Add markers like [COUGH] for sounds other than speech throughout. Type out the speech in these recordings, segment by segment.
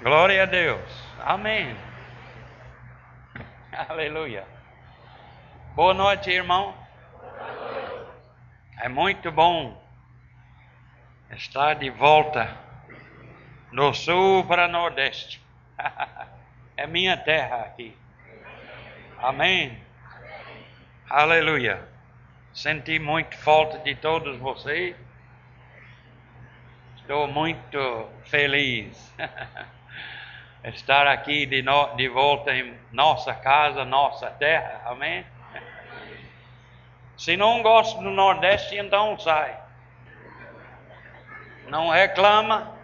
Glória a Deus. Amém. [LAUGHS] Aleluia. Boa noite, irmão. É muito bom estar de volta do sul para nordeste. [LAUGHS] é minha terra aqui. Amém. Aleluia. Senti muito falta de todos vocês. Estou muito feliz. [LAUGHS] estar aqui de, no, de volta em nossa casa, nossa terra. Amém? Se não gosta do Nordeste, então sai. Não reclama.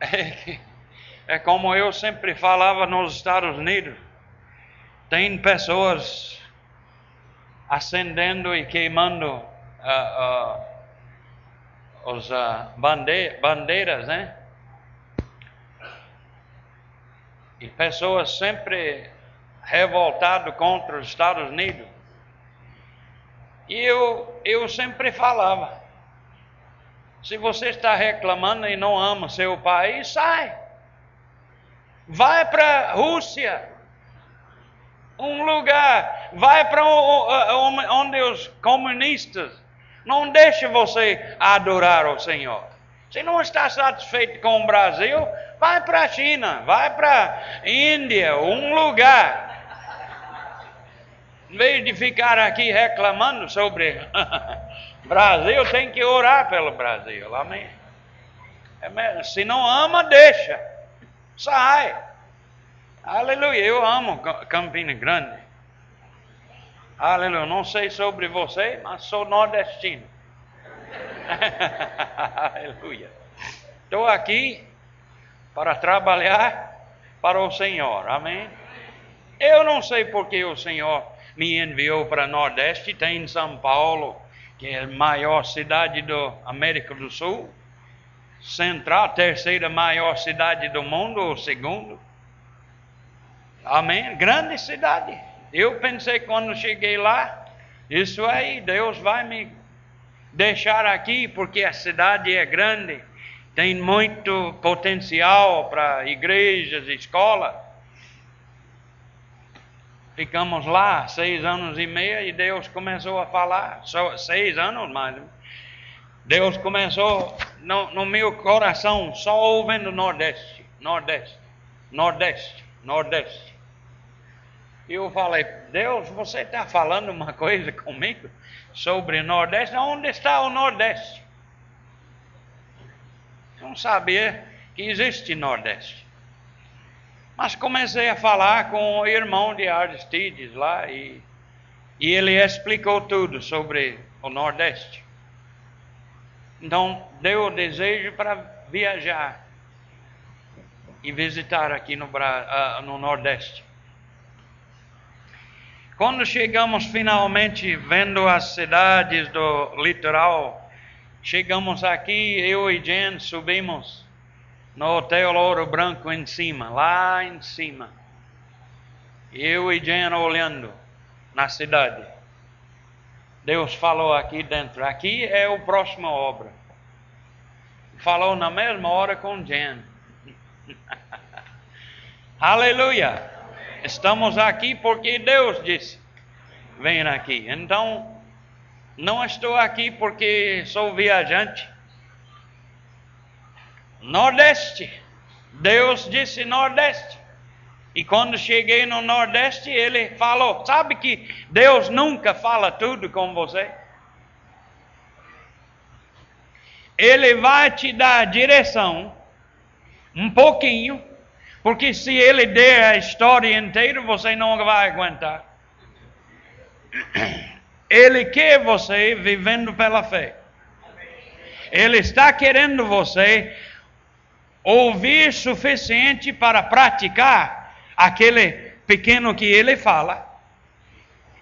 É, é como eu sempre falava nos Estados Unidos. Tem pessoas acendendo e queimando uh, uh, os uh, bande bandeiras, né? E pessoas sempre revoltadas contra os Estados Unidos. E eu, eu sempre falava: se você está reclamando e não ama seu país, sai. Vai para a Rússia, um lugar, vai para onde os comunistas não deixe você adorar o Senhor. Se não está satisfeito com o Brasil, Vai para a China, vai para a Índia, um lugar. Em vez de ficar aqui reclamando sobre [LAUGHS] Brasil, tem que orar pelo Brasil. Amém? É se não ama, deixa. Sai. Aleluia. Eu amo Campina Grande. Aleluia. Não sei sobre você, mas sou nordestino. [LAUGHS] Aleluia. Estou aqui para trabalhar para o Senhor. Amém? Eu não sei porque o Senhor me enviou para o Nordeste, tem São Paulo, que é a maior cidade da América do Sul, central, terceira maior cidade do mundo, ou segundo. Amém? Grande cidade. Eu pensei quando cheguei lá, isso aí, Deus vai me deixar aqui porque a cidade é grande tem muito potencial para igrejas, escola. Ficamos lá seis anos e meio e Deus começou a falar, só seis anos mais. Deus começou no, no meu coração só ouvindo Nordeste, Nordeste, Nordeste, Nordeste. E eu falei, Deus, você está falando uma coisa comigo sobre Nordeste? Onde está o Nordeste? Não sabia que existe Nordeste. Mas comecei a falar com o irmão de Aristides lá e, e ele explicou tudo sobre o Nordeste. Então deu o desejo para viajar e visitar aqui no, uh, no Nordeste. Quando chegamos finalmente vendo as cidades do litoral Chegamos aqui, eu e Jen subimos no Hotel Ouro Branco em cima, lá em cima. Eu e Jen olhando na cidade. Deus falou aqui dentro. Aqui é o próxima obra. Falou na mesma hora com Jen. [LAUGHS] Aleluia! Estamos aqui porque Deus disse: venha aqui. Então, não estou aqui porque sou viajante. Nordeste. Deus disse Nordeste. E quando cheguei no Nordeste, ele falou: Sabe que Deus nunca fala tudo com você? Ele vai te dar direção, um pouquinho, porque se ele der a história inteira, você não vai aguentar. [CLEARS THROAT] Ele quer você vivendo pela fé. Ele está querendo você ouvir suficiente para praticar aquele pequeno que ele fala.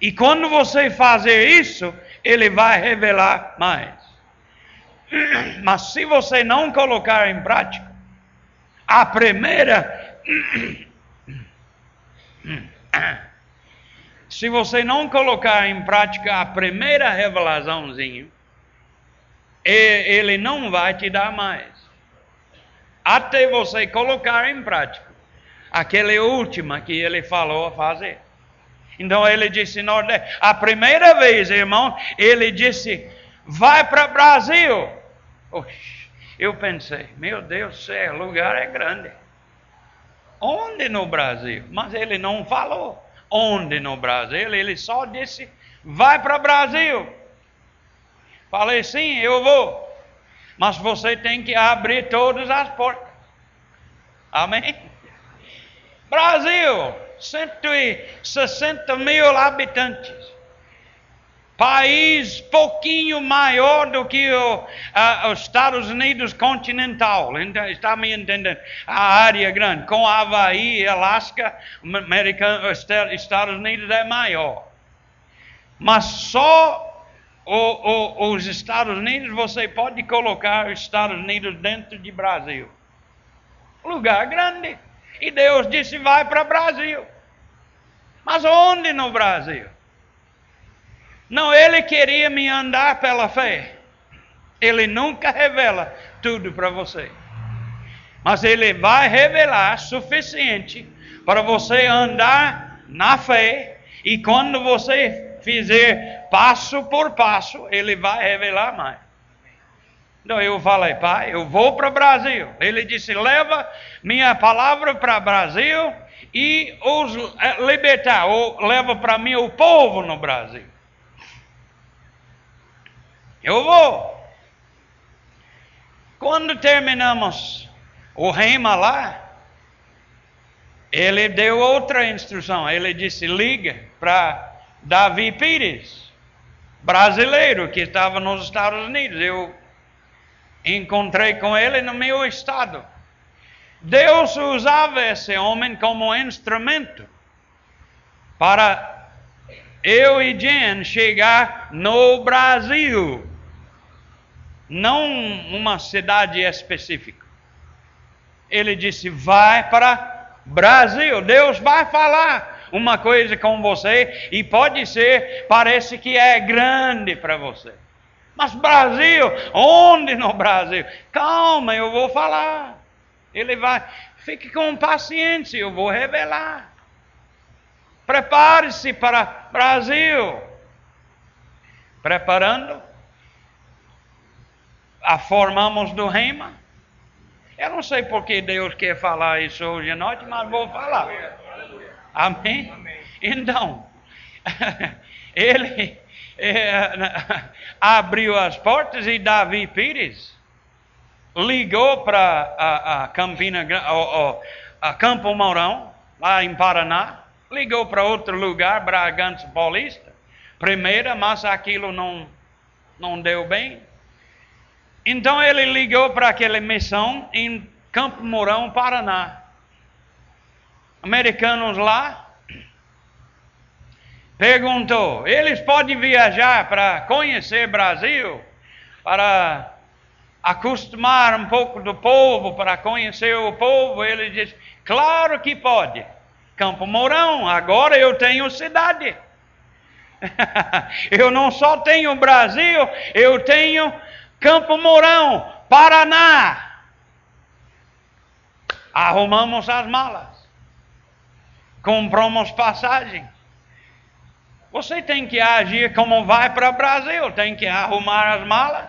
E quando você fazer isso, ele vai revelar mais. [CLEARS THROAT] Mas se você não colocar em prática, a primeira [CLEARS THROAT] [CLEARS THROAT] se você não colocar em prática a primeira revelaçãozinha, ele não vai te dar mais. até você colocar em prática aquela última que ele falou a fazer. Então ele disse, a primeira vez, irmão, ele disse, vai para o Brasil. Oxi, eu pensei, meu Deus do céu, o lugar é grande. Onde no Brasil? Mas ele não falou onde no Brasil, ele só disse, vai para o Brasil. Falei, sim, eu vou. Mas você tem que abrir todas as portas. Amém? Brasil, 160 mil habitantes. País pouquinho maior do que o, os Estados Unidos continental. Então, está me entendendo? A área grande. Com Havaí, Alasca, Americano, Estados Unidos é maior. Mas só o, o, os Estados Unidos, você pode colocar os Estados Unidos dentro de Brasil. Lugar grande. E Deus disse: vai para Brasil. Mas onde no Brasil? Não, ele queria me andar pela fé. Ele nunca revela tudo para você. Mas ele vai revelar suficiente para você andar na fé. E quando você fizer passo por passo, ele vai revelar mais. Então eu falei, pai, eu vou para o Brasil. Ele disse: leva minha palavra para o Brasil e os eh, libertar, ou leva para mim o povo no Brasil. Eu vou. Quando terminamos o rema lá, ele deu outra instrução. Ele disse: liga para Davi Pires, brasileiro que estava nos Estados Unidos. Eu encontrei com ele no meu estado. Deus usava esse homem como instrumento para eu e Jen chegar no Brasil, não uma cidade específica. Ele disse: vai para Brasil, Deus vai falar uma coisa com você e pode ser, parece que é grande para você. Mas Brasil, onde no Brasil? Calma, eu vou falar. Ele vai, fique com paciência, eu vou revelar. Prepare-se para Brasil. Preparando, a formamos do rema. Eu não sei por que Deus quer falar isso hoje à noite, mas vou falar. Amém? Então, [LAUGHS] ele é, [LAUGHS] abriu as portas e Davi Pires ligou para a, a Campina, a, Campo Mourão, lá em Paraná, ligou para outro lugar, Bragança Paulista, primeira, mas aquilo não, não deu bem. Então ele ligou para aquela missão em Campo Mourão, Paraná. Americanos lá perguntou: eles podem viajar para conhecer Brasil, para acostumar um pouco do povo, para conhecer o povo? Ele disse: claro que pode. Campo Mourão, agora eu tenho cidade. [LAUGHS] eu não só tenho Brasil, eu tenho Campo Mourão, Paraná. Arrumamos as malas. Compramos passagem. Você tem que agir como vai para o Brasil, tem que arrumar as malas.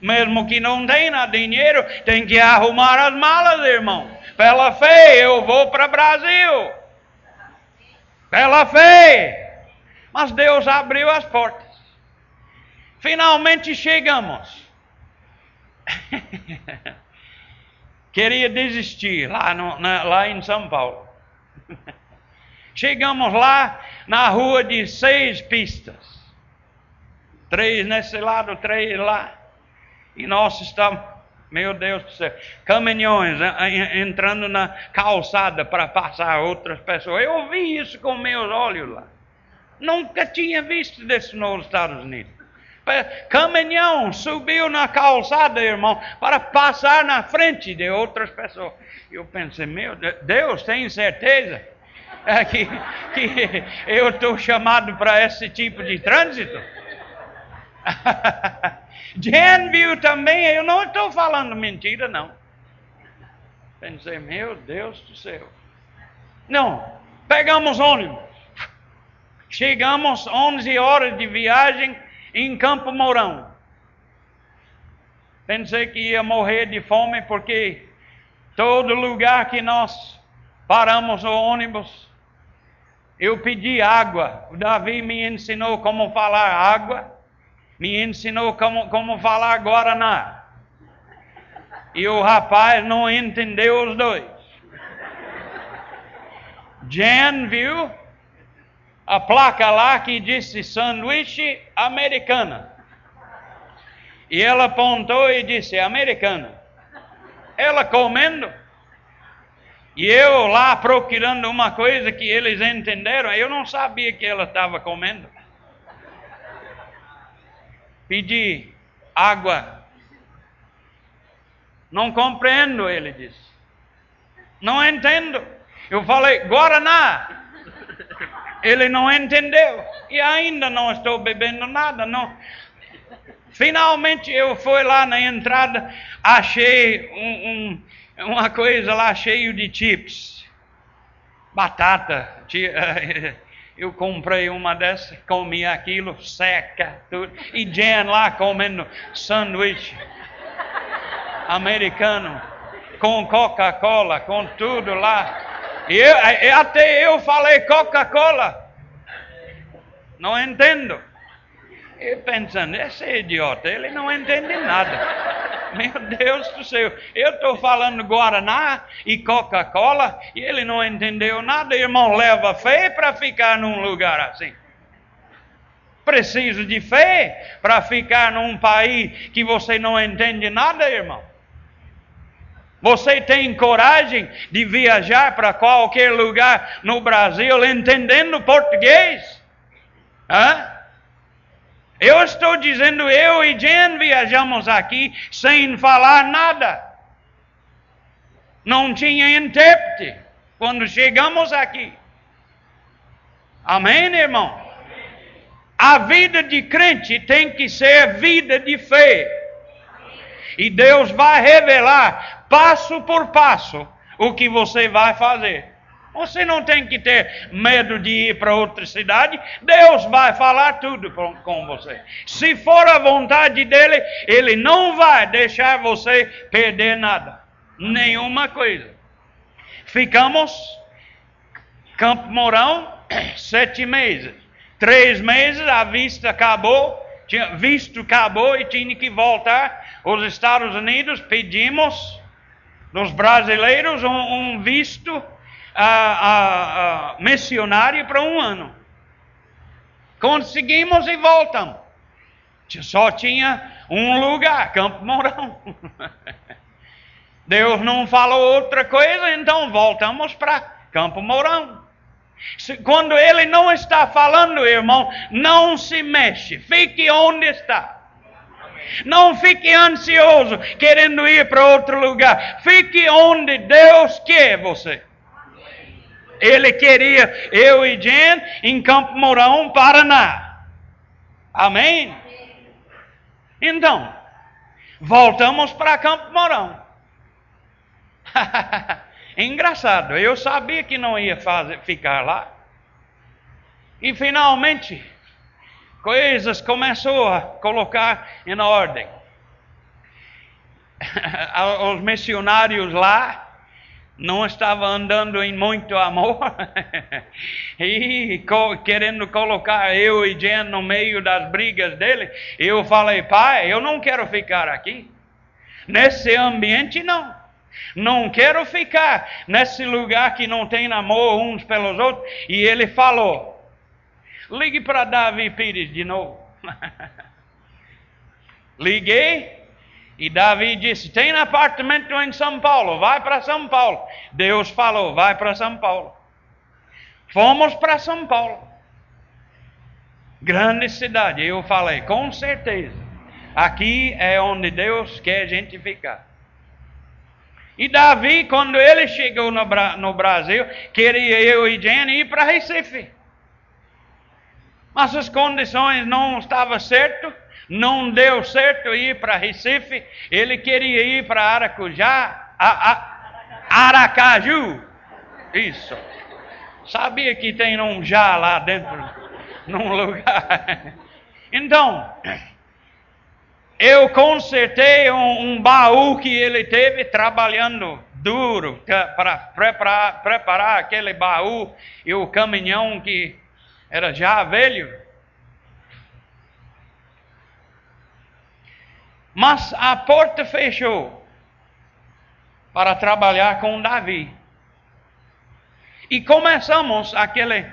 Mesmo que não tenha dinheiro, tem que arrumar as malas, irmão. Pela fé, eu vou para o Brasil. Pela fé. Mas Deus abriu as portas. Finalmente chegamos. [LAUGHS] Queria desistir lá, no, na, lá em São Paulo. [LAUGHS] Chegamos lá na rua de seis pistas. Três nesse lado, três lá. E nós estamos, meu Deus do céu, caminhões entrando na calçada para passar outras pessoas. Eu vi isso com meus olhos lá. Nunca tinha visto isso nos Estados Unidos. Caminhão subiu na calçada, irmão, para passar na frente de outras pessoas. Eu pensei, meu Deus, tem certeza? é que, que eu estou chamado para esse tipo de trânsito? [LAUGHS] Jen viu também, eu não estou falando mentira, não. Pensei, meu Deus do céu. Não, pegamos ônibus. Chegamos 11 horas de viagem em Campo Mourão. Pensei que ia morrer de fome porque todo lugar que nós paramos o ônibus, eu pedi água. O Davi me ensinou como falar água, me ensinou como, como falar Guaraná. E o rapaz não entendeu os dois. Jan viu a placa lá que disse sanduíche americana. E ela apontou e disse: americana. Ela comendo. E eu lá procurando uma coisa que eles entenderam, eu não sabia que ela estava comendo. Pedi água. Não compreendo, ele disse. Não entendo. Eu falei, Guaraná. Ele não entendeu. E ainda não estou bebendo nada. Não. Finalmente eu fui lá na entrada, achei um, um, uma coisa lá cheio de chips. Batata. [LAUGHS] Eu comprei uma dessas, comi aquilo, seca, tudo. E Jen lá comendo sanduíche americano, com Coca-Cola, com tudo lá. E eu, até eu falei Coca-Cola. Não entendo. E pensando, esse idiota, ele não entende nada. Meu Deus do céu, eu estou falando Guaraná e Coca-Cola e ele não entendeu nada. Irmão, leva fé para ficar num lugar assim. Preciso de fé para ficar num país que você não entende nada, irmão. Você tem coragem de viajar para qualquer lugar no Brasil entendendo português? Hã? Eu estou dizendo, eu e Jen viajamos aqui sem falar nada. Não tinha intérprete quando chegamos aqui. Amém, irmão? A vida de crente tem que ser vida de fé. E Deus vai revelar passo por passo o que você vai fazer. Você não tem que ter medo de ir para outra cidade. Deus vai falar tudo com você. Se for a vontade dele, ele não vai deixar você perder nada. Nenhuma coisa. Ficamos, Campo Mourão, [CLEARS THROAT] sete meses. Três meses, a vista acabou. Tinha, visto acabou e tinha que voltar aos Estados Unidos. Pedimos dos brasileiros um, um visto missionário para um ano. Conseguimos e voltamos. Só tinha um lugar, Campo Mourão. [LAUGHS] Deus não falou outra coisa, então voltamos para Campo Mourão. Quando ele não está falando, irmão, não se mexe, fique onde está. Não fique ansioso querendo ir para outro lugar. Fique onde Deus quer você. Ele queria eu e Jen em Campo Mourão, Paraná. Amém? Então, voltamos para Campo Mourão. [LAUGHS] Engraçado, eu sabia que não ia fazer, ficar lá. E finalmente, coisas começou a colocar em ordem. [LAUGHS] Os missionários lá não estava andando em muito amor [LAUGHS] e querendo colocar eu e Jen no meio das brigas dele, eu falei, pai, eu não quero ficar aqui. Nesse ambiente, não. Não quero ficar nesse lugar que não tem amor uns pelos outros. E ele falou: ligue para Davi Pires de novo. [LAUGHS] Liguei, e Davi disse: tem apartamento em São Paulo, vai para São Paulo. Deus falou: vai para São Paulo. Fomos para São Paulo. Grande cidade. Eu falei: com certeza, aqui é onde Deus quer a gente ficar. E Davi, quando ele chegou no, no Brasil, queria eu e Jenny ir para Recife. Mas as condições não estavam certas não deu certo ir para Recife, ele queria ir para Aracujá, a, a, Aracaju. Isso. Sabia que tem um já lá dentro, num lugar. Então, eu consertei um, um baú que ele teve trabalhando duro para preparar, preparar aquele baú e o caminhão que era já velho. Mas a porta fechou para trabalhar com Davi. E começamos aquele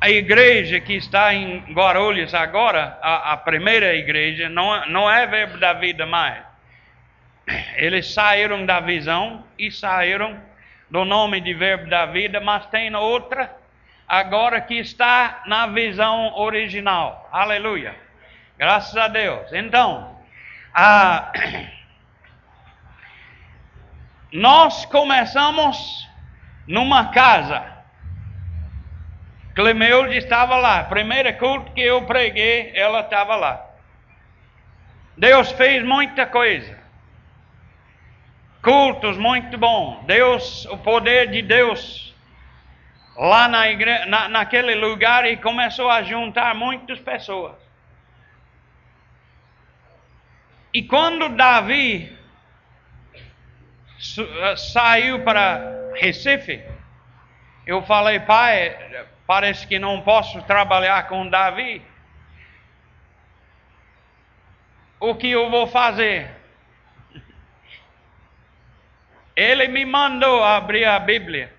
a igreja que está em Guarulhos agora, a, a primeira igreja, não, não é verbo da vida mais. Eles saíram da visão e saíram do nome de verbo da vida, mas tem outra agora que está na visão original. Aleluia. Graças a Deus. Então, a, [CLEARS THROAT] nós começamos numa casa Clemeulde estava lá. Primeiro culto que eu preguei, ela estava lá. Deus fez muita coisa. Cultos muito bom. Deus, o poder de Deus lá na igre... na, naquele lugar e começou a juntar muitas pessoas. E quando Davi eh, saiu para Recife, eu falei, pai, parece que não posso trabalhar com Davi. O que eu vou fazer? Ele me mandou abrir a Bíblia,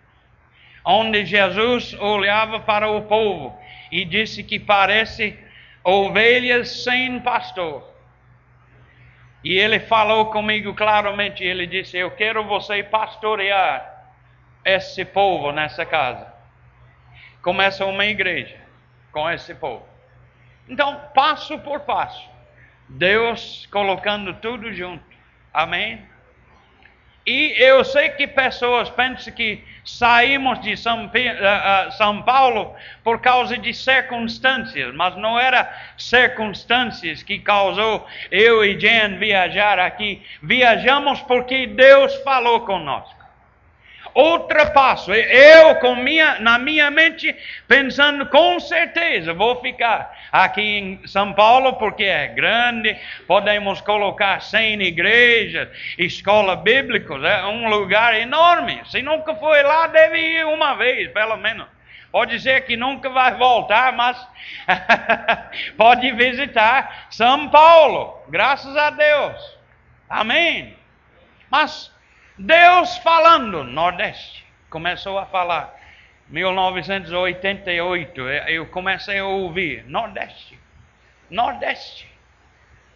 onde Jesus olhava para o povo e disse que parece ovelhas sem pastor. E ele falou comigo claramente, ele disse: "Eu quero você pastorear esse povo nessa casa" começa uma igreja com esse povo. Então, passo por passo, Deus colocando tudo junto. Amém? E eu sei que pessoas pensam que saímos de São, uh, uh, São, Paulo por causa de circunstâncias, mas não era circunstâncias que causou eu e Jen viajar aqui. Viajamos porque Deus falou conosco passo. Eu, com minha, na minha mente, pensando com certeza, vou ficar aqui em São Paulo porque é grande, podemos colocar 100 igrejas, escola bíblica, é um lugar enorme. Se nunca foi lá, deve ir uma vez, pelo menos. Pode dizer que nunca vai voltar, mas [LAUGHS] pode visitar São Paulo, graças a Deus. Amém. Mas Deus falando, Nordeste. Começou a falar. 1988, eu comecei a ouvir. Nordeste. Nordeste.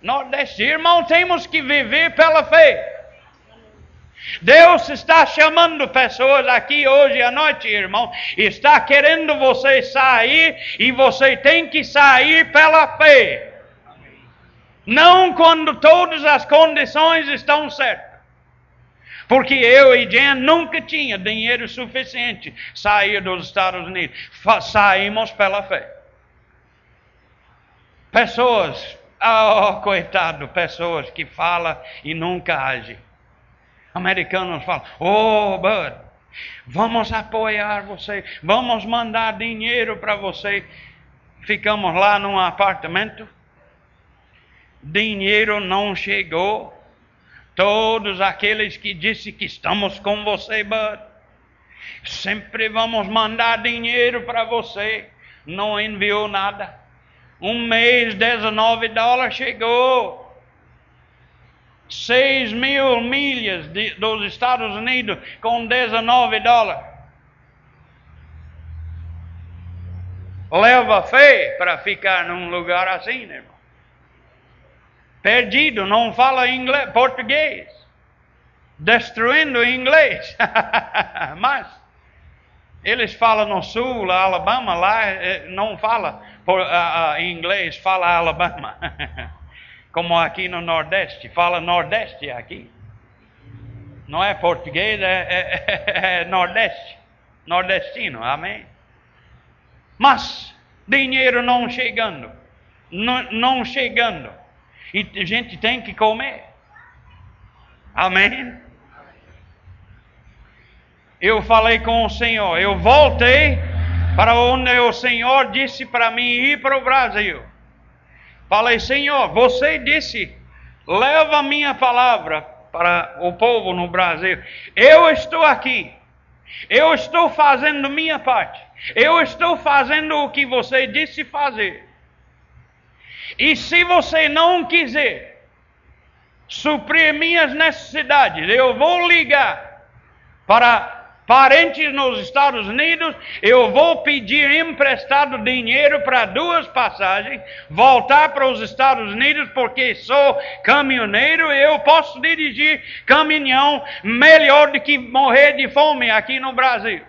Nordeste. Irmão, temos que viver pela fé. Deus está chamando pessoas aqui hoje à noite, irmão. Está querendo você sair e você tem que sair pela fé. Não quando todas as condições estão certas. Porque eu e Jen nunca tinha dinheiro suficiente sair dos Estados Unidos. Saímos pela fé. Pessoas, oh coitado, pessoas que falam e nunca agem. Americanos falam, oh Bud, vamos apoiar você, vamos mandar dinheiro para você. Ficamos lá num apartamento, dinheiro não chegou, Todos aqueles que disse que estamos com você, Bud, sempre vamos mandar dinheiro para você, não enviou nada. Um mês, 19 dólares chegou. 6 mil milhas de, dos Estados Unidos com 19 dólares. Leva fé para ficar num lugar assim, irmão perdido, não fala inglês, português, destruindo o inglês. [LAUGHS] Mas eles falam no sul, Alabama, lá eh, não fala por, inglês, fala Alabama. [LAUGHS] Como aqui no Nordeste, fala Nordeste aqui. Não é português, é, é, [LAUGHS] é Nordeste. Nordestino, amém? Mas dinheiro não chegando. Não, não chegando. E a gente tem que comer. Amém? eu falei com o Senhor. Eu voltei para onde o Senhor disse para mim ir para o Brasil. Falei, Senhor, você disse, leva a minha palavra para o povo no Brasil. Eu estou aqui. Eu estou fazendo minha parte. Eu estou fazendo o que você disse fazer. E se você não quiser suprir minhas necessidades, eu vou ligar para parentes nos Estados Unidos, eu vou pedir emprestado dinheiro para duas passagens, voltar para os Estados Unidos, porque sou caminhoneiro e eu posso dirigir caminhão melhor do que morrer de fome aqui no Brasil.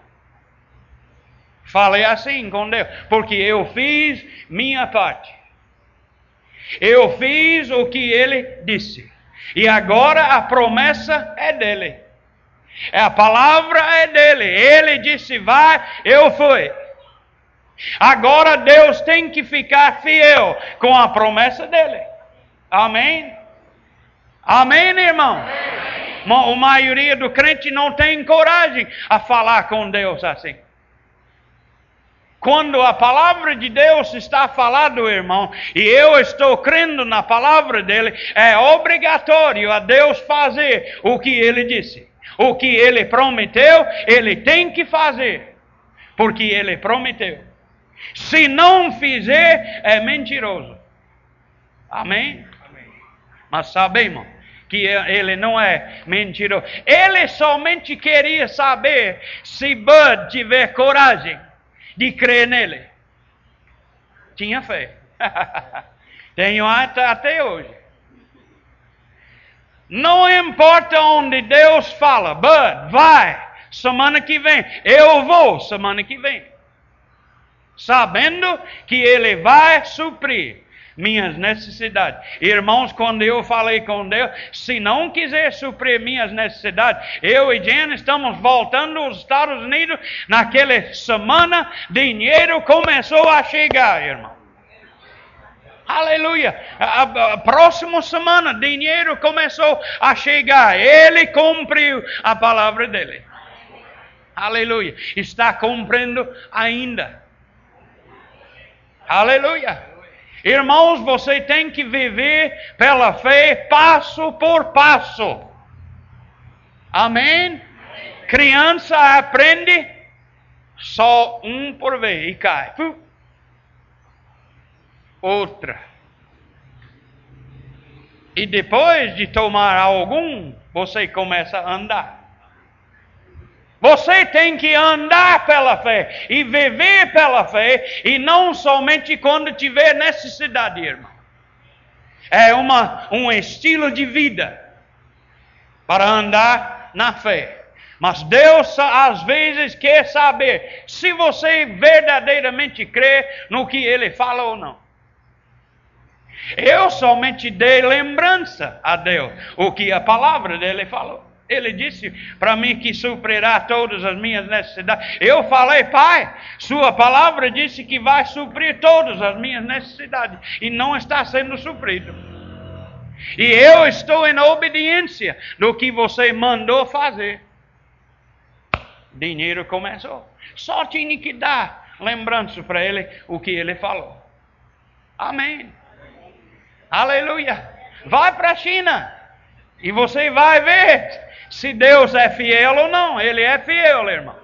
Falei assim com Deus, porque eu fiz minha parte. Eu fiz o que ele disse. E agora a promessa é dele. É a palavra é dele. Ele disse: vai, eu fui. Agora Deus tem que ficar fiel com a promessa dele. Amém? Amém, irmão? Amém. A maioria do crente não tem coragem a falar com Deus assim. Quando a palavra de Deus está falando, irmão, e eu estou crendo na palavra dele, é obrigatório a Deus fazer o que ele disse. O que ele prometeu, ele tem que fazer, porque ele prometeu. Se não fizer, é mentiroso. Amém? Amém. Mas sabemos que ele não é mentiroso. Ele somente queria saber se Bud tiver coragem de crer nele. Tinha fé. [LAUGHS] Tenho até, hoje. Não importa onde Deus fala, Bud, vai, semana que vem. Eu vou semana que vem. Sabendo que Ele vai suprir minhas necessidades. Irmãos, quando eu falei com Deus, se não quiser suprir minhas necessidades, eu e Jen estamos voltando aos Estados Unidos. Naquela semana, dinheiro começou a chegar, irmão. Aleluia. A, a, próxima semana, dinheiro começou a chegar. Ele cumpriu a palavra dele. Aleluia. Está cumprindo ainda. Aleluia. Irmãos, você tem que viver pela fé passo por passo. Amém? Criança aprende só um por vez e cai outra. E depois de tomar algum, você começa a andar. Você tem que andar pela fé e viver pela fé, e não somente quando tiver necessidade, irmão. É uma, um estilo de vida para andar na fé. Mas Deus às vezes quer saber se você verdadeiramente crê no que Ele fala ou não. Eu somente dei lembrança a Deus, o que a palavra dele falou. Ele disse para mim que suprirá todas as minhas necessidades. Eu falei, Pai, Sua palavra disse que vai suprir todas as minhas necessidades e não está sendo suprido. E eu estou em obediência do que você mandou fazer. Dinheiro começou. Só tinha que dar lembrança para ele o que ele falou. Amém. Aleluia. Vai para a China e você vai ver se Deus é fiel ou não. Ele é fiel, irmão.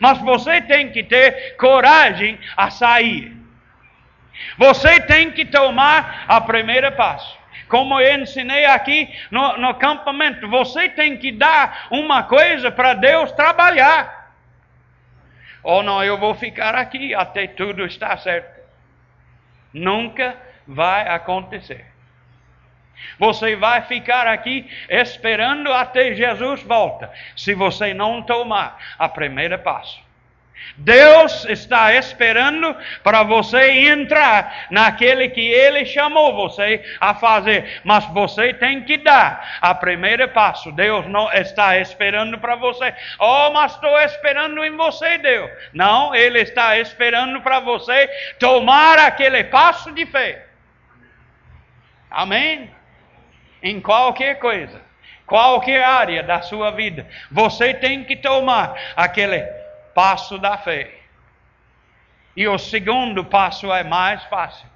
Mas você tem que ter coragem a sair. Você tem que tomar a primeira passo. Como eu ensinei aqui no, no acampamento, você tem que dar uma coisa para Deus trabalhar. Ou não, eu vou ficar aqui até tudo estar certo. Nunca vai acontecer. Você vai ficar aqui esperando até Jesus volta, se você não tomar a primeira passo. Deus está esperando para você entrar naquele que Ele chamou você a fazer, mas você tem que dar a primeira passo. Deus não está esperando para você. Oh, mas estou esperando em você, Deus. Não, Ele está esperando para você tomar aquele passo de fé. Amém? Em qualquer coisa. qualquer área da sua vida, você tem que tomar aquele passo da fé. E o segundo passo é mais fácil.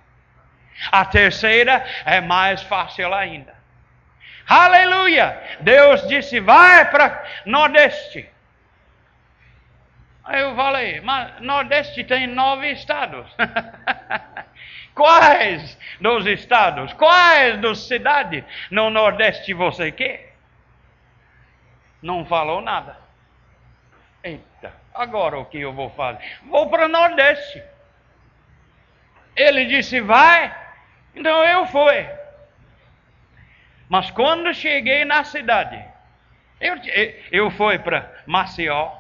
A terceira é mais fácil ainda. Aleluia! Deus disse: vai para Nordeste. Aí eu falei, mas Nordeste tem nove estados. [LAUGHS] Quais dos estados, quais das cidades no Nordeste você quer? Não falou nada. Eita, agora o que eu vou fazer? Vou para o Nordeste. Ele disse, vai. Então eu fui. Mas quando cheguei na cidade, eu, eu fui para Maceió,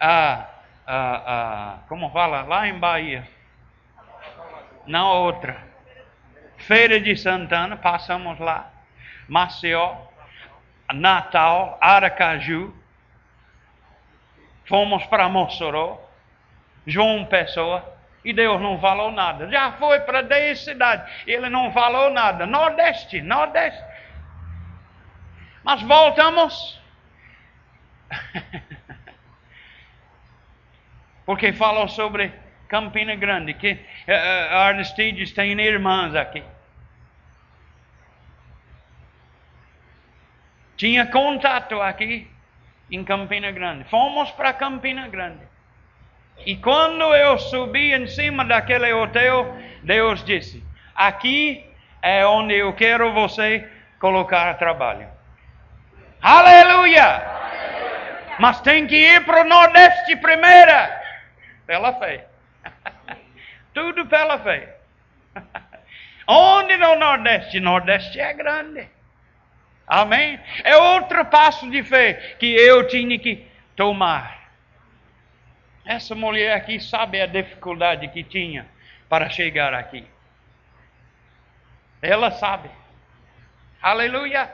a, a, a, como fala, lá em Bahia, na outra, Feira de Santana, passamos lá, Maceió, Natal, Aracaju, fomos para Mossoró, João Pessoa, e Deus não falou nada. Já foi para 10 cidades. Ele não falou nada. Nordeste, Nordeste. Mas voltamos. [LAUGHS] Porque falou sobre Campina Grande, que uh, Aristides tem irmãs aqui. Tinha contato aqui em Campina Grande. Fomos para Campina Grande. E quando eu subi em cima daquele hotel, Deus disse: Aqui é onde eu quero você colocar trabalho. Aleluia! Mas tem que ir para o Nordeste primeiro, pela fé. Tudo pela fé. [LAUGHS] Onde no Nordeste? Nordeste é grande. Amém? É outro passo de fé que eu tinha que tomar. Essa mulher aqui sabe a dificuldade que tinha para chegar aqui. Ela sabe. Aleluia.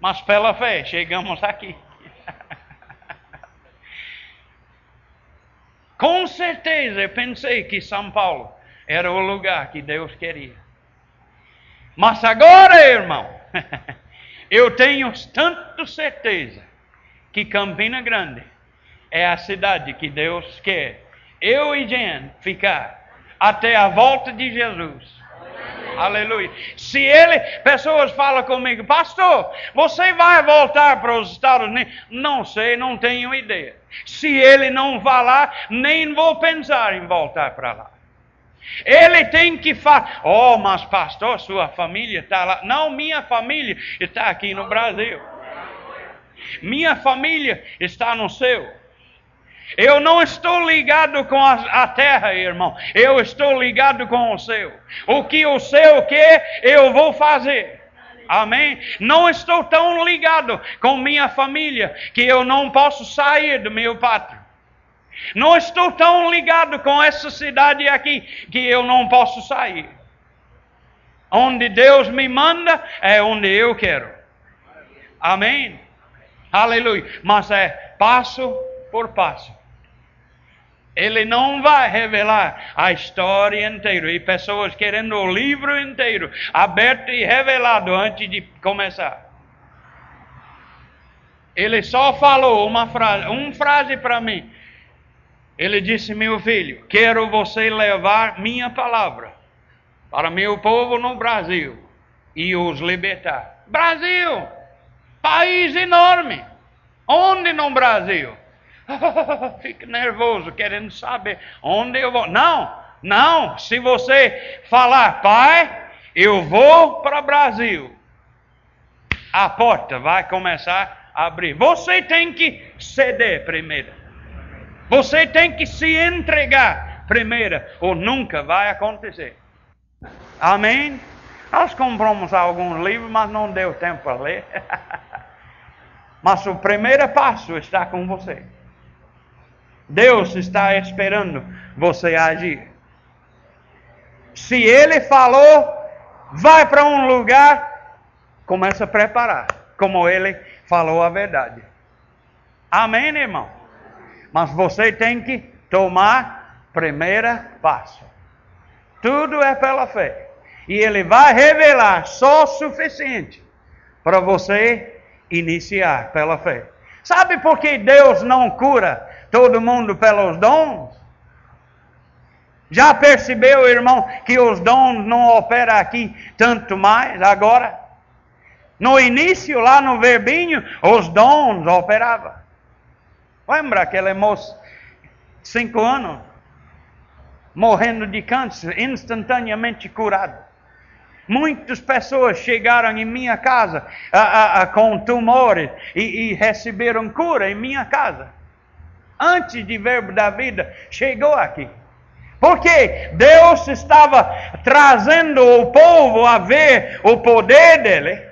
Mas pela fé chegamos aqui. [LAUGHS] Com certeza eu pensei que São Paulo era o lugar que Deus queria. Mas agora, irmão, [LAUGHS] eu tenho tanto certeza que Campina Grande é a cidade que Deus quer eu e Jen ficar até a volta de Jesus. Aleluia. Se ele, pessoas falam comigo, pastor, você vai voltar para os Estados Unidos? Não sei, não tenho ideia. Se ele não falar, nem vou pensar em voltar para lá. Ele tem que falar, oh, mas pastor, sua família está lá. Não, minha família está aqui no Brasil. Minha família está no céu. Eu não estou ligado com a, a, terra, irmão. Eu estou ligado com o céu. O que o céu quer, eu vou fazer. Amém? Não estou tão ligado com minha família que eu não posso sair do meu pátrio. Não estou tão ligado com essa cidade aqui que eu não posso sair. Onde Deus me manda é onde eu quero. Amém? Aleluia. Mas é passo por passo. Ele não vai revelar a história inteira. E pessoas querendo o livro inteiro aberto e revelado antes de começar. Ele só falou uma frase, uma frase para mim. Ele disse: Meu filho, quero você levar minha palavra para meu povo no Brasil e os libertar. Brasil, país enorme. Onde no Brasil? [LAUGHS] Fica nervoso, querendo saber onde eu vou. Não, não. Se você falar, pai, eu vou para o Brasil, a porta vai começar a abrir. Você tem que ceder primeiro. Você tem que se entregar primeiro, ou nunca vai acontecer. Amém? Nós compramos alguns livros, mas não deu tempo para ler. [LAUGHS] mas o primeiro passo está com você. Deus está esperando você agir. Se ele falou, vai para um lugar, começa a preparar, como ele falou a verdade. Amém, irmão? Mas você tem que tomar primeiro passo. Tudo é pela fé. E ele vai revelar só o suficiente para você iniciar pela fé. Sabe por que Deus não cura todo mundo pelos dons? Já percebeu, irmão, que os dons não operam aqui tanto mais agora? No início, lá no verbinho, os dons operavam. Lembra aquele moço, cinco anos, morrendo de câncer, instantaneamente curado? Muitas pessoas chegaram em minha casa a, a, a, com tumores e, e receberam cura em minha casa. Antes de Verbo da Vida, chegou aqui. Porque Deus estava trazendo o povo a ver o poder dele.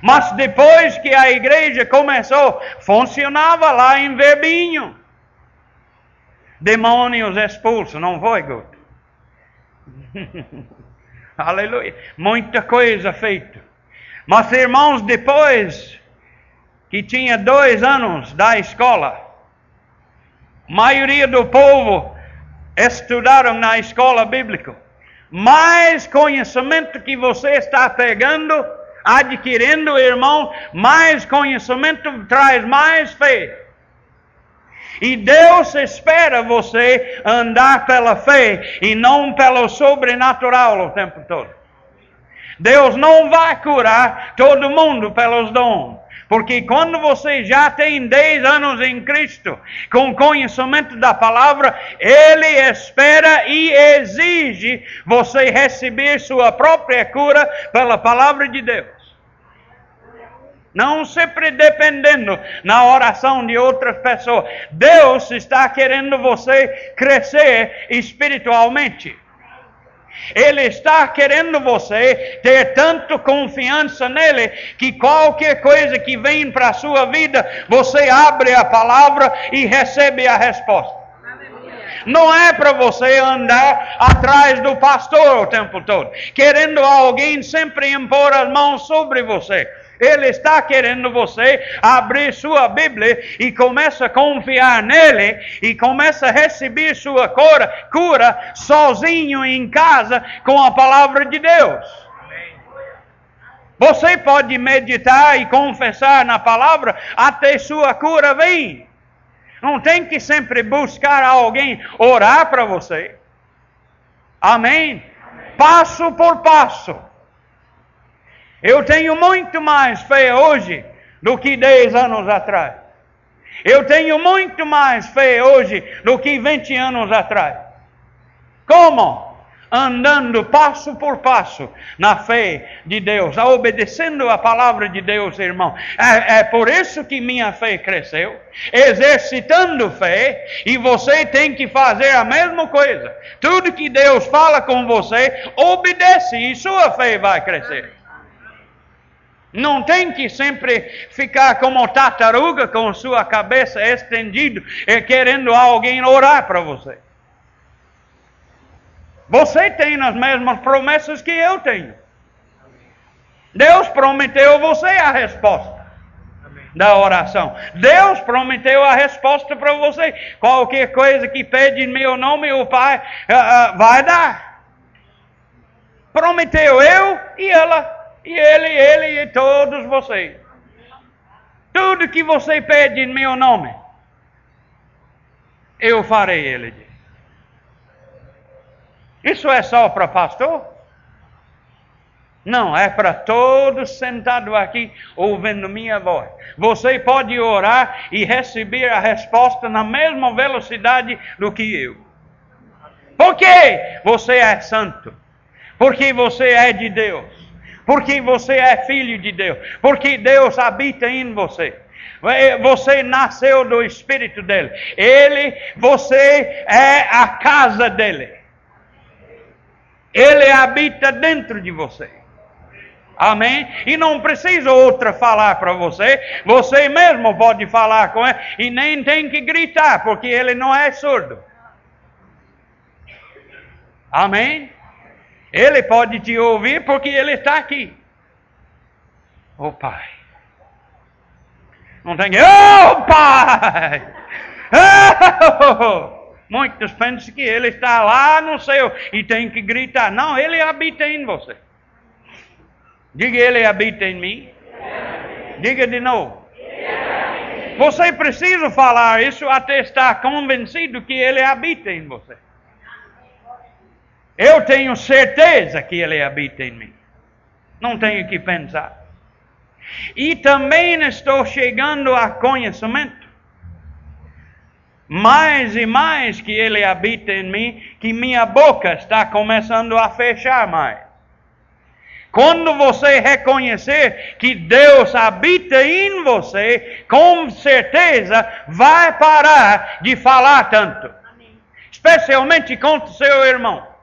Mas depois que a igreja começou, funcionava lá em verbinho. Demônios expulsos, não foi, Guto? [LAUGHS] Aleluia. Muita coisa feita. Mas, irmãos, depois que tinha dois anos da escola, maioria do povo estudaram na escola bíblica. Mais conhecimento que você está pegando, adquirindo, irmão, mais conhecimento traz mais fé. E Deus espera você andar pela fé e não pelo sobrenatural o tempo todo. Deus não vai curar todo mundo pelos dons. Porque quando você já tem 10 anos em Cristo, com conhecimento da palavra, Ele espera e exige você receber sua própria cura pela palavra de Deus. Não sempre dependendo na oração de outras pessoas. Deus está querendo você crescer espiritualmente. Ele está querendo você ter tanto confiança nele que qualquer coisa que vem para a sua vida, você abre a palavra e recebe a resposta. Não é para você andar atrás do pastor o tempo todo, querendo alguém sempre impor as mãos sobre você. Ele está querendo você abrir sua Bíblia e começa a confiar nele e começa a receber sua cura, cura sozinho em casa com a palavra de Deus. Você pode meditar e confessar na palavra até sua cura vir. Não tem que sempre buscar alguém orar para você. Amém? Passo por passo. Eu tenho muito mais fé hoje do que 10 anos atrás. Eu tenho muito mais fé hoje do que 20 anos atrás. Como? Andando passo por passo na fé de Deus, obedecendo a palavra de Deus, irmão. É, é por isso que minha fé cresceu, exercitando fé, e você tem que fazer a mesma coisa. Tudo que Deus fala com você, obedece e sua fé vai crescer. Não tem que sempre ficar como tartaruga com sua cabeça estendida e querendo alguém orar para você. Você tem as mesmas promessas que eu tenho. Deus prometeu você a resposta da oração. Deus prometeu a resposta para você. Qualquer coisa que pede em meu nome, o Pai uh, uh, vai dar. Prometeu eu e ela e ele, ele e todos vocês. Tudo que você pede em meu nome, eu farei, ele diz. Isso é só para pastor? Não, é para todos sentados aqui ouvindo minha voz. Você pode orar e receber a resposta na mesma velocidade do que eu. Por quê? Você é santo. Porque você é de Deus porque você é filho de Deus, porque Deus habita em você. Você nasceu do Espírito dele. Ele, você é a casa dele. Ele habita dentro de você. Amém? E não precisa outra falar para você. Você mesmo pode falar com ele e nem tem que gritar, porque ele não é surdo. Amém? Ele pode te ouvir porque ele está aqui. Oh, Pai. Não tem. Ô oh, Pai! Oh! Muitos pensam que ele está lá no céu e tem que gritar. Não, ele habita em você. Diga, ele habita em mim. Diga de novo. Você precisa falar isso até estar convencido que ele habita em você. Eu tenho certeza que ele habita em mim. Não tenho que pensar. E também estou chegando a conhecimento. Mais e mais que ele habita em mim, que minha boca está começando a fechar mais. Quando você reconhecer que Deus habita em você, com certeza vai parar de falar tanto. Especialmente com o seu irmão.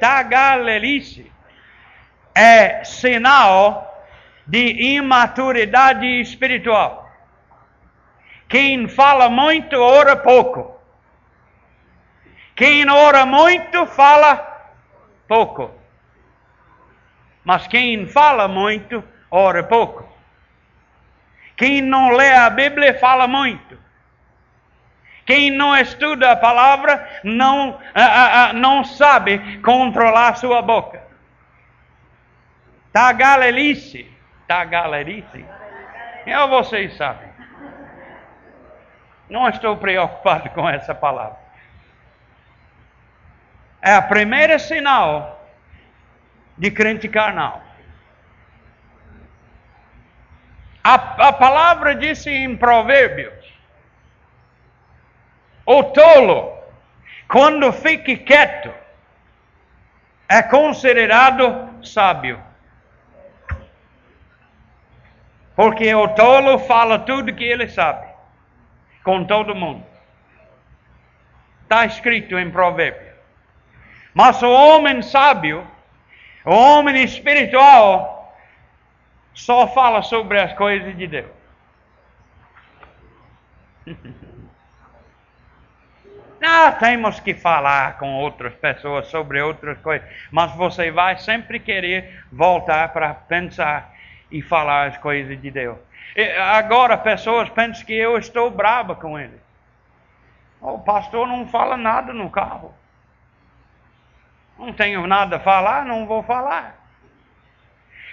Tagalelice é sinal de imaturidade espiritual. Quem fala muito, ora pouco. Quem ora muito, fala pouco. Mas quem fala muito, ora pouco. Quem não lê a Bíblia, fala muito. Quem não estuda a palavra, não, não sabe controlar sua boca. Tagalelice. Tagalelice. Eu vocês sabem. Não estou preocupado com essa palavra é a primeira sinal de crente carnal. A, a palavra disse em Provérbios: o tolo, quando fique quieto, é considerado sábio. Porque o tolo fala tudo que ele sabe, com todo mundo. Está escrito em Provérbios. Mas o homem sábio, o homem espiritual, só fala sobre as coisas de Deus. [LAUGHS] Não temos que falar com outras pessoas sobre outras coisas, mas você vai sempre querer voltar para pensar e falar as coisas de Deus. E agora pessoas pensam que eu estou brava com ele. O pastor não fala nada no carro. Não tenho nada a falar, não vou falar.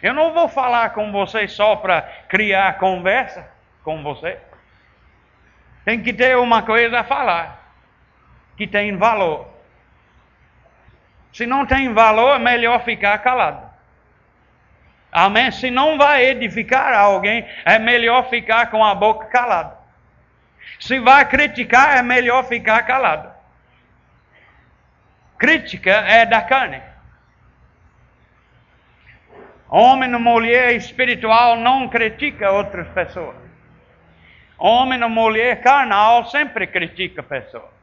Eu não vou falar com você só para criar conversa com você. Tem que ter uma coisa a falar que tem valor. Se não tem valor, é melhor ficar calado. Amém? Se não vai edificar alguém, é melhor ficar com a boca calada. Se vai criticar, é melhor ficar calado. Crítica é da carne. Homem ou mulher espiritual não critica outras pessoas. Homem ou mulher carnal sempre critica pessoas.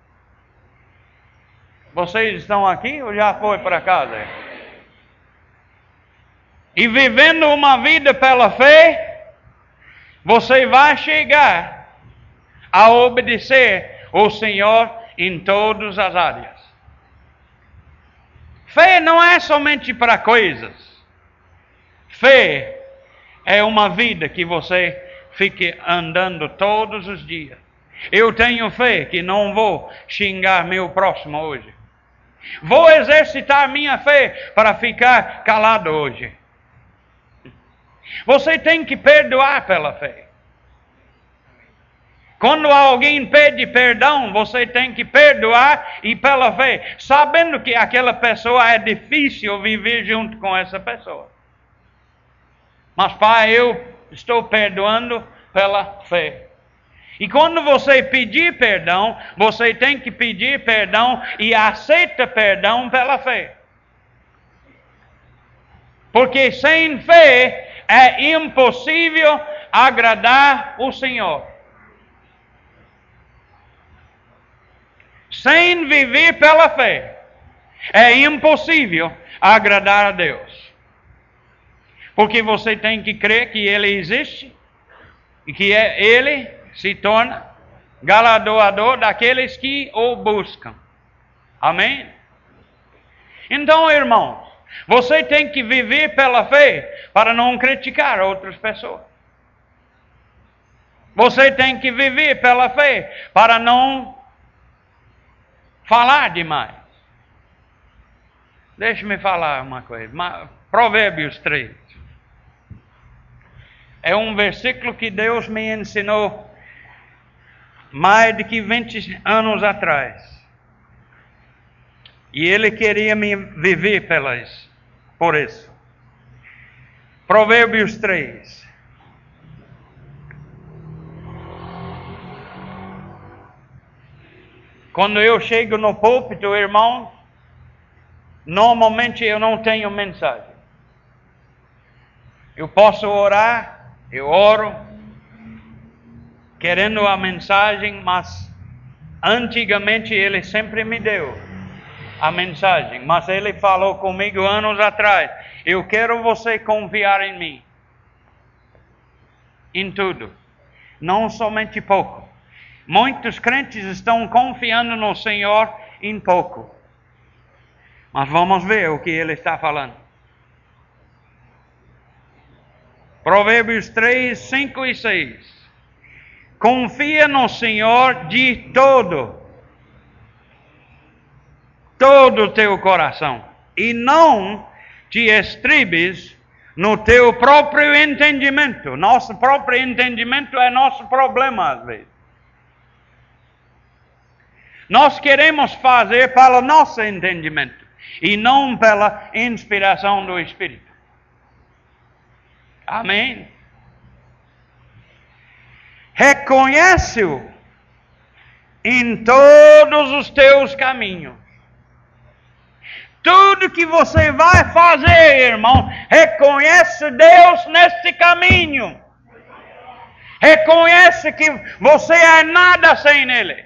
Vocês estão aqui ou já foi para casa? E vivendo uma vida pela fé, você vai chegar a obedecer o Senhor em todas as áreas. Fé não é somente para coisas. Fé é uma vida que você fique andando todos os dias. Eu tenho fé que não vou xingar meu próximo hoje. Vou exercitar minha fé para ficar calado hoje. Você tem que perdoar pela fé. Quando alguém pede perdão, você tem que perdoar e pela fé, sabendo que aquela pessoa é difícil viver junto com essa pessoa. Mas, Pai, eu estou perdoando pela fé. E quando você pedir perdão, você tem que pedir perdão e aceita perdão pela fé. Porque sem fé é impossível agradar o Senhor. sem viver pela fé, é impossível agradar a Deus. Porque você tem que crer que Ele existe e que é, Ele se torna galardoador daqueles que o buscam. Amém? Então, irmãos, você tem que viver pela fé para não criticar outras pessoas. Você tem que viver pela fé para não falar demais. Deixe-me falar uma coisa. Provérbios 3. É um versículo que Deus me ensinou mais de que 20 anos atrás. E Ele queria me viver pelas, por isso. Provérbios 3. Quando eu chego no púlpito, irmão, normalmente eu não tenho mensagem. Eu posso orar, eu oro, querendo a mensagem, mas antigamente ele sempre me deu a mensagem, mas ele falou comigo anos atrás: eu quero você confiar em mim, em tudo, não somente pouco. Muitos crentes estão confiando no Senhor em pouco. Mas vamos ver o que ele está falando. Provérbios 3, 5 e 6. Confia no Senhor de todo, todo o teu coração, e não te estribes no teu próprio entendimento. Nosso próprio entendimento é nosso problema às vezes. Nós queremos fazer para o nosso entendimento e não pela inspiração do Espírito. Amém? Reconhece-o em todos os teus caminhos. Tudo que você vai fazer, irmão, reconhece Deus nesse caminho. Reconhece que você é nada sem Ele.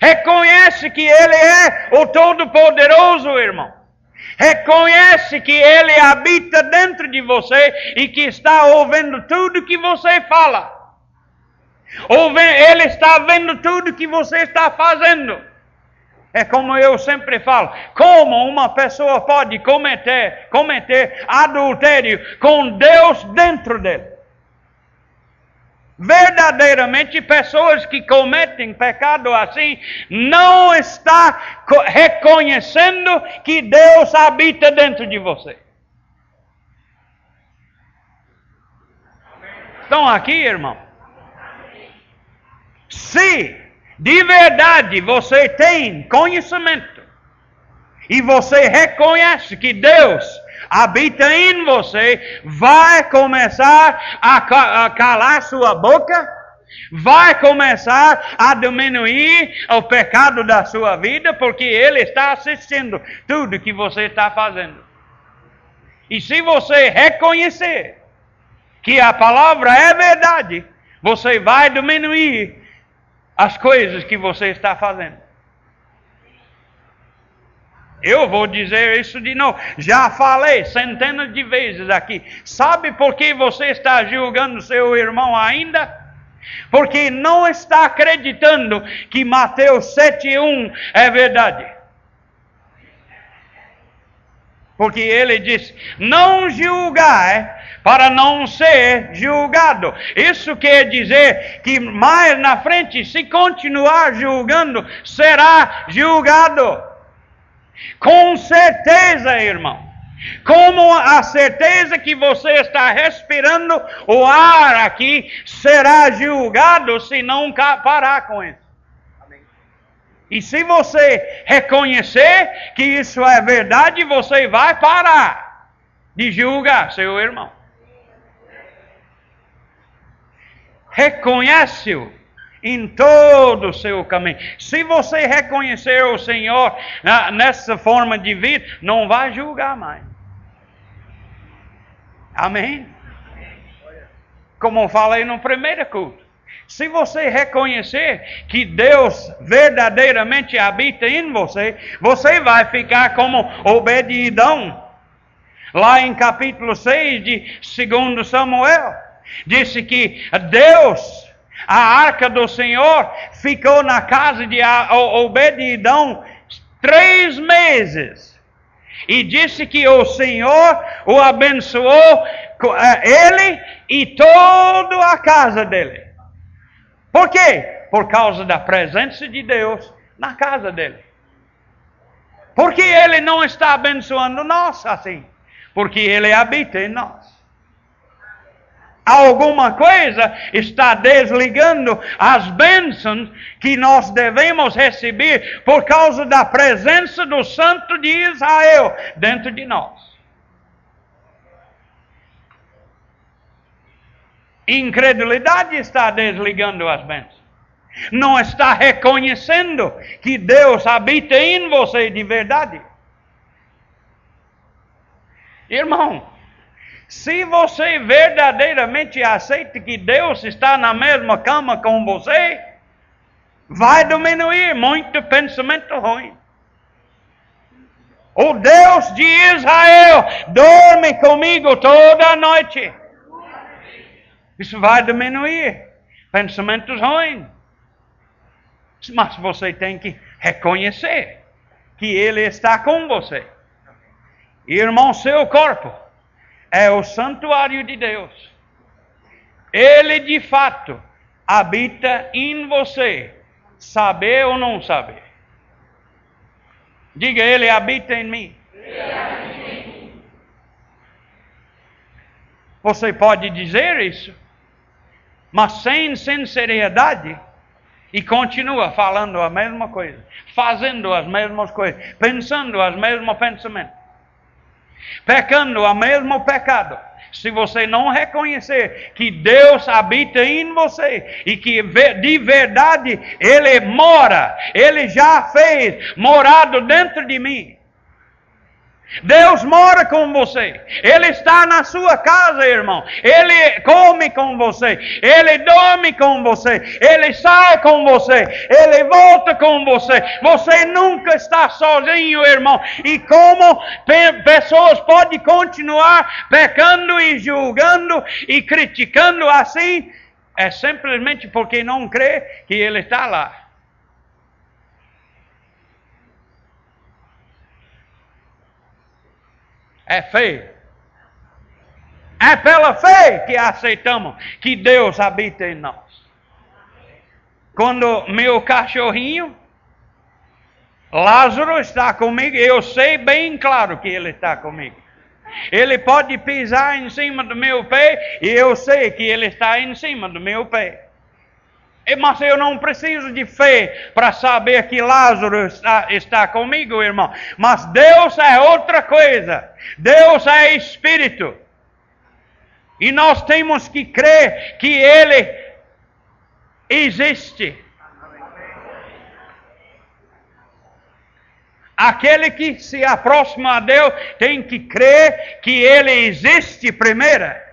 Reconhece que Ele é o Todo-Poderoso, irmão. Reconhece que Ele habita dentro de você e que está ouvindo tudo que você fala. Ele está vendo tudo que você está fazendo. É como eu sempre falo: como uma pessoa pode cometer, cometer adultério com Deus dentro dele? verdadeiramente pessoas que cometem pecado assim não está reconhecendo que Deus habita dentro de você. Estão aqui, irmão? Se de verdade você tem conhecimento e você reconhece que Deus habita em você, vai começar a calar sua boca, vai começar a diminuir o pecado da sua vida, porque Ele está assistindo tudo que você está fazendo. E se você reconhecer que a palavra é verdade, você vai diminuir as coisas que você está fazendo. Eu vou dizer isso de novo. Já falei centenas de vezes aqui. Sabe por que você está julgando seu irmão ainda? Porque não está acreditando que Mateus 7:1 é verdade. Porque ele diz: "Não julgai para não ser julgado". Isso quer dizer que mais na frente, se continuar julgando, será julgado. Com certeza, irmão. Como a certeza que você está respirando o ar aqui será julgado se não parar com isso. E se você reconhecer que isso é verdade, você vai parar de julgar seu irmão. Reconhece-o em todo o seu caminho. Se você reconhecer o Senhor nessa forma de vida, não vai julgar mais. Amém? Como falei no primeiro culto. Se você reconhecer que Deus verdadeiramente habita em você, você vai ficar como Obedidão. Lá em capítulo 6 de 2 Samuel, disse que Deus a arca do Senhor ficou na casa de Obedidão três meses. E disse que o Senhor o abençoou, eh, ele e toda a casa dele. Por quê? Por causa da presença de Deus na casa dele. Porque ele não está abençoando nós assim? Porque ele habita em nós. alguma coisa está desligando as bênçãos que nós devemos receber por causa da presença do Santo de Israel dentro de nós. Incredulidade está desligando as bênçãos. Não está reconhecendo que Deus habita em você de verdade. Irmão, se você verdadeiramente aceita que Deus está na mesma cama com você, vai diminuir muito pensamento ruim. O Deus de Israel dorme comigo toda noite. Isso vai diminuir pensamentos ruins. Mas você tem que reconhecer que Ele está com você. Irmão, seu corpo é o santuário de Deus. Ele de fato habita em você, saber ou não saber. Diga, Ele habita em mim. Você pode dizer isso, mas sem sinceridade e continua falando a mesma coisa, fazendo as mesmas coisas, pensando os mesmos pensamentos pecando o mesmo pecado. Se você não reconhecer que Deus habita em você e que de verdade Ele mora, Ele já fez morado dentro de mim. Deus mora com você. Ele está na sua casa, irmão. Ele come com você. Ele dorme com você. Ele sai com você. Ele volta com você. Você nunca está sozinho, irmão. E como pessoas podem continuar pecando e julgando e criticando assim? É simplesmente porque não crê que Ele está lá. É fé. É pela fé que aceitamos que Deus habita em nós. Quando meu cachorrinho, Lázaro, está comigo, eu sei bem claro que ele está comigo. Ele pode pisar em cima do meu pé e eu sei que ele está em cima do meu pé. Mas eu não preciso de fé para saber que Lázaro está, está comigo, irmão. Mas Deus é outra coisa. Deus é Espírito. E nós temos que crer que Ele existe. Aquele que se aproxima a Deus tem que crer que Ele existe primeiro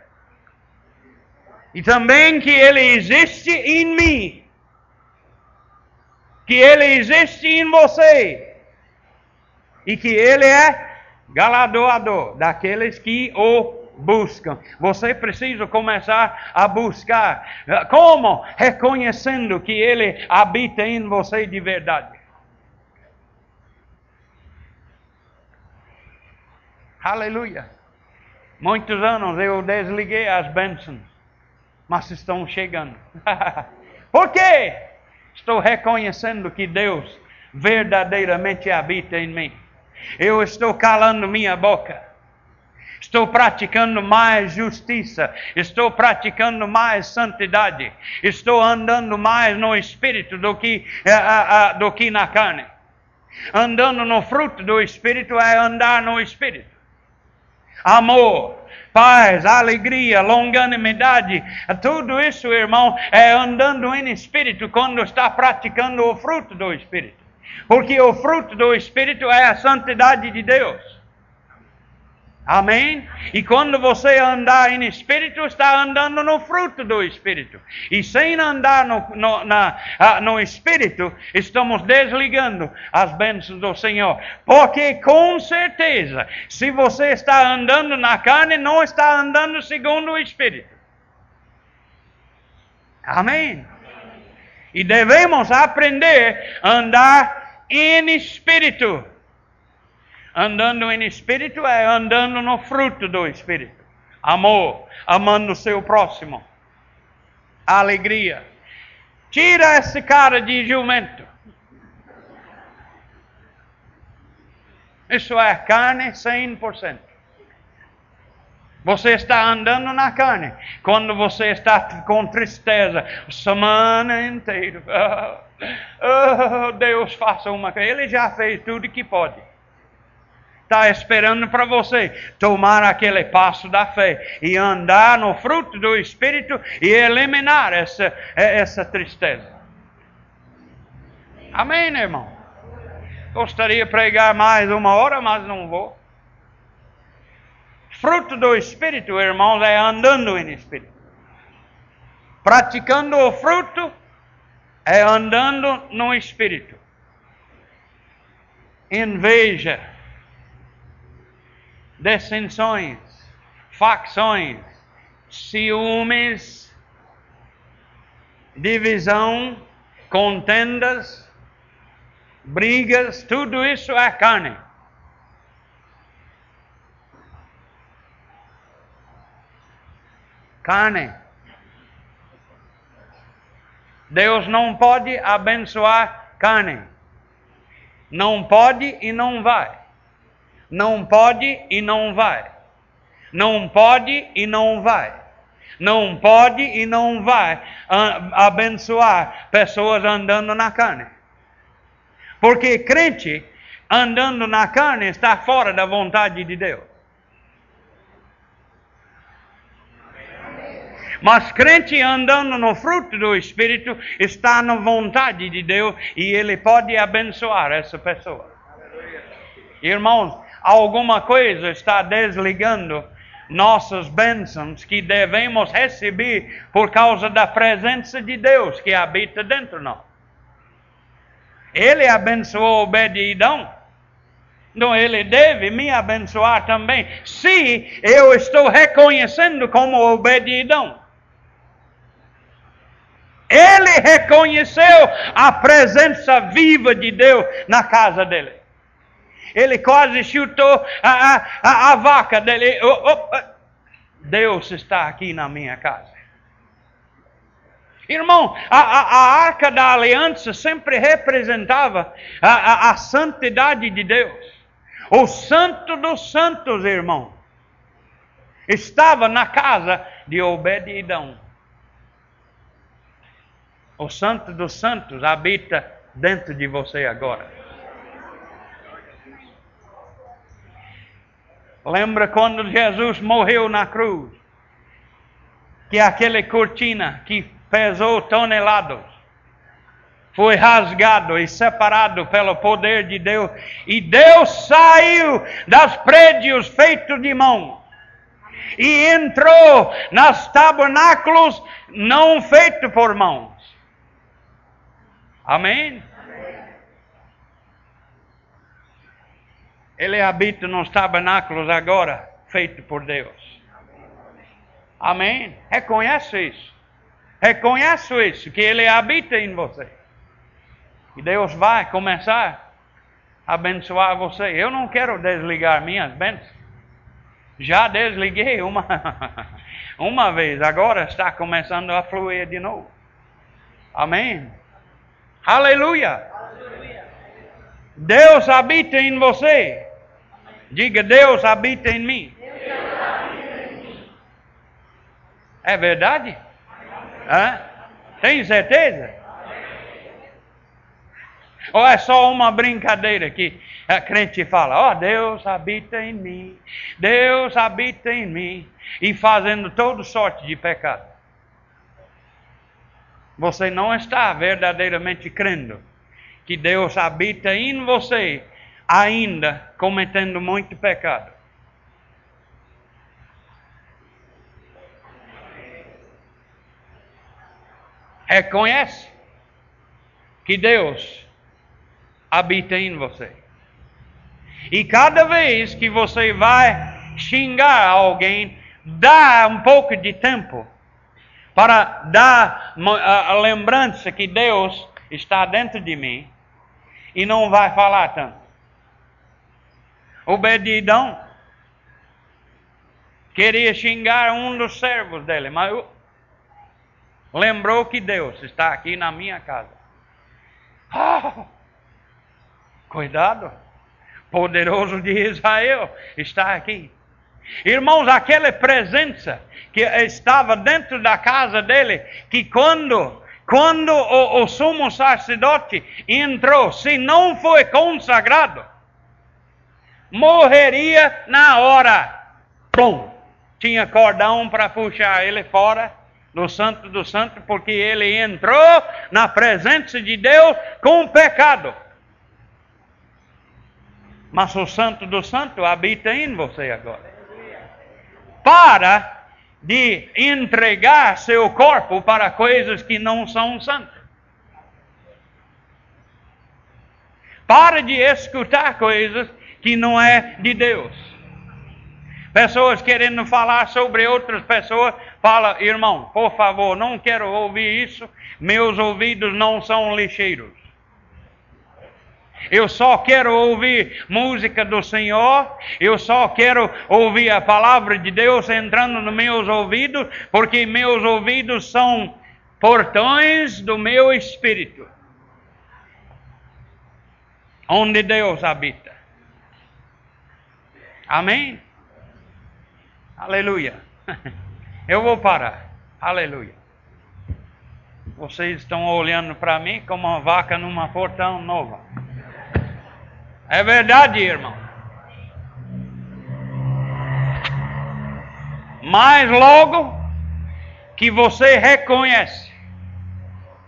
e também que Ele existe em mim, que Ele existe em você, e que Ele é galardoador daqueles que o buscam. Você precisa começar a buscar. Como? Reconhecendo que Ele habita em você de verdade. Aleluia. Muitos anos eu desliguei as bênçãos mas estão chegando. [LAUGHS] Por quê? Estou reconhecendo que Deus verdadeiramente habita em mim. Eu estou calando minha boca. Estou praticando mais justiça, estou praticando mais santidade, estou andando mais no espírito do que, uh, uh, do que na carne. Andando no fruto do espírito é andar no espírito. Amor, paz, alegria, longanimidade, tudo isso, irmão, é andando em espírito quando está praticando o fruto do espírito. Porque o fruto do espírito é a santidade de Deus. Amém? E quando você andar em espírito, está andando no fruto do espírito. E sem andar no, no, na, ah, no espírito, estamos desligando as bênçãos do Senhor. Porque com certeza, se você está andando na carne, não está andando segundo o espírito. Amém? E devemos aprender a andar em espírito. Andando em espírito é andando no fruto do espírito. Amor, amando o seu próximo. Alegria. Tira esse cara de jumento. Isso é carne 100%. Você está andando na carne. Quando você está com tristeza, semana inteira. [LAUGHS] Oh, Deus faça uma coisa. Ele já fez tudo que pode. Está esperando para você tomar aquele passo da fé e andar no fruto do Espírito e eliminar essa, essa tristeza. Amém, irmão? Gostaria de pregar mais uma hora, mas não vou. Fruto do Espírito, irmãos, é andando em Espírito. Praticando o fruto é andando no Espírito. Inveja, dissensões, facções, ciúmes, divisão, contendas, brigas, tudo isso é carne. carne. Deus não pode abençoar carne. Não pode e não vai. Não pode e não vai. Não pode e não vai. Não pode e não vai abençoar pessoas andando na carne. Porque crente andando na carne está fora da vontade de Deus. Mas crente andando no fruto do Espírito está na vontade de Deus e ele pode abençoar essa pessoa. Irmãos, alguma coisa está desligando nossas bênçãos que devemos receber por causa da presença de Deus que habita dentro de nós. Ele abençoou Obed-Edom. Então ele deve me abençoar também, se eu estou reconhecendo como Obed-Edom. Ele reconheceu a presença viva de Deus na casa dele. Ele quase chutou a, a, a, a vaca dele. Oh, oh, Deus está aqui na minha casa. Irmão, a, a, a, arca da aliança sempre representava a, a, a santidade de Deus. O santo dos santos, irmão, estava na casa de Obed-Edom. O Santo dos Santos habita dentro de você agora. Lembra quando Jesus morreu na cruz? Que aquele cortina que pesou toneladas foi rasgado e separado pelo poder de Deus, e Deus saiu das prédios feitos de mão e entrou nas tabernáculos não feitos por mão. Amém? Ele habita nos tabernáculos agora, feito por Deus. Amém? Reconhece isso. Reconhece isso, que Ele habita em você. E Deus vai começar a abençoar você. Eu não quero desligar minhas bênçãos. Já desliguei uma, [LAUGHS] uma vez, agora está começando a fluir de novo. Amém? Aleluia. Deus habita em você. Diga, Deus habita em mim. É verdade? Hã? Tem certeza? Ou é só uma brincadeira que a crente fala, ó, oh, Deus habita em mim, Deus habita em mim, e fazendo toda sorte de pecado você não está verdadeiramente crendo que Deus habita em você, ainda cometendo muito pecado. Reconhece que Deus habita em você. E cada vez que você vai xingar alguém, dá um pouco de tempo para dar a lembrança que Deus está dentro de mim e não vai falar tanto. Obedidão queria xingar um dos servos dele, mas lembrou que Deus está aqui na minha casa. Oh, cuidado, poderoso de Israel está aqui. Irmãos, aquela presença que estava dentro da casa dele, que quando, quando o, o sumo sacerdote entrou, se não foi consagrado, morreria na hora. Pum! Tinha cordão para puxar ele fora do Santo do Santo, porque ele entrou na presença de Deus com pecado. Mas o Santo do Santo habita em você agora. Para de entregar seu corpo para coisas que não são santas. Para de escutar coisas que não é de Deus. Pessoas querendo falar sobre outras pessoas, fala, irmão, por favor, não quero ouvir isso, meus ouvidos não são lixeiros. Eu só quero ouvir música do Senhor, eu só quero ouvir a palavra de Deus entrando nos meus ouvidos, porque meus ouvidos são portões do meu espírito, onde Deus habita. Amém? Aleluia. [LAUGHS] Eu vou parar. Aleluia. Vocês estão olhando para mim como uma vaca numa portão nova. É verdade, irmão. Mas logo que você reconhece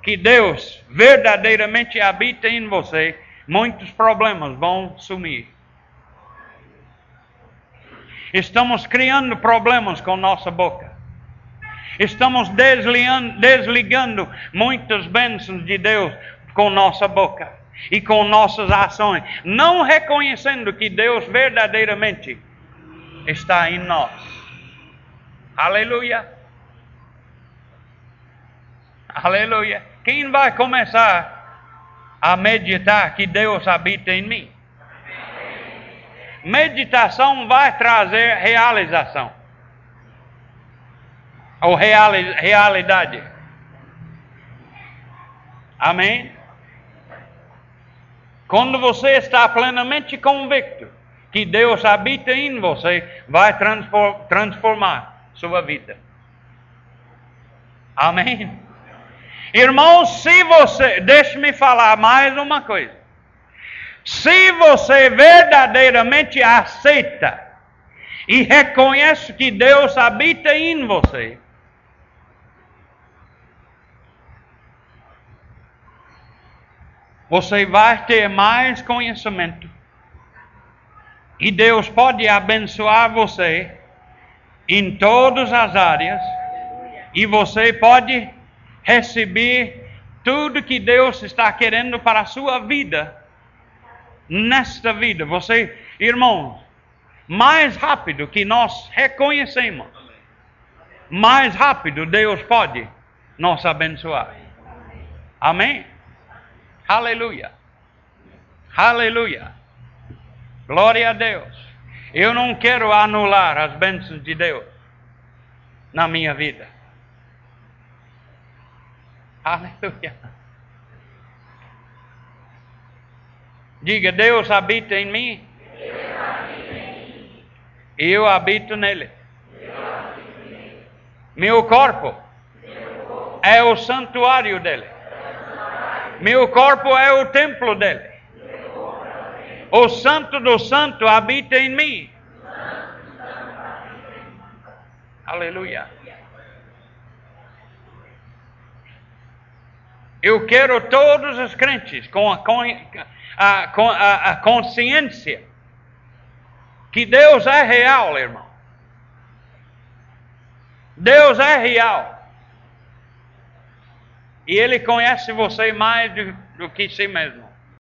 que Deus verdadeiramente habita em você, muitos problemas vão sumir. Estamos criando problemas com nossa boca. Estamos desligando, desligando muitas bênçãos de Deus com nossa boca e com nossas ações, não reconhecendo que Deus verdadeiramente está em nós. Aleluia. Aleluia. Quem vai começar a meditar que Deus habita em mim? Meditação vai trazer realização. Ou reali realidade. Amém? Quando você está plenamente convicto que Deus habita em você, vai transformar sua vida. Amém? Irmãos, se você, deixe-me falar mais uma coisa. Se você verdadeiramente aceita e reconhece que Deus habita em você, você vai ter mais conhecimento. E Deus pode abençoar você em todas as áreas. E você pode receber tudo que Deus está querendo para a sua vida. Nesta vida, você, irmãos, mais rápido que nós reconhecemos, mais rápido Deus pode nos abençoar. Amém? Aleluia. Aleluia. Glória a Deus. Eu não quero anular as bênçãos de Deus na minha vida. Aleluia. Diga, Deus habita em mim. E eu habito nele. Meu corpo é o santuário dele. Meu corpo é o templo dele. O Santo do Santo habita em mim. Aleluia. Eu quero todos os crentes com a, a, a, a consciência que Deus é real, irmão. Deus é real. E Ele conhece você mais do, do que si mesmo.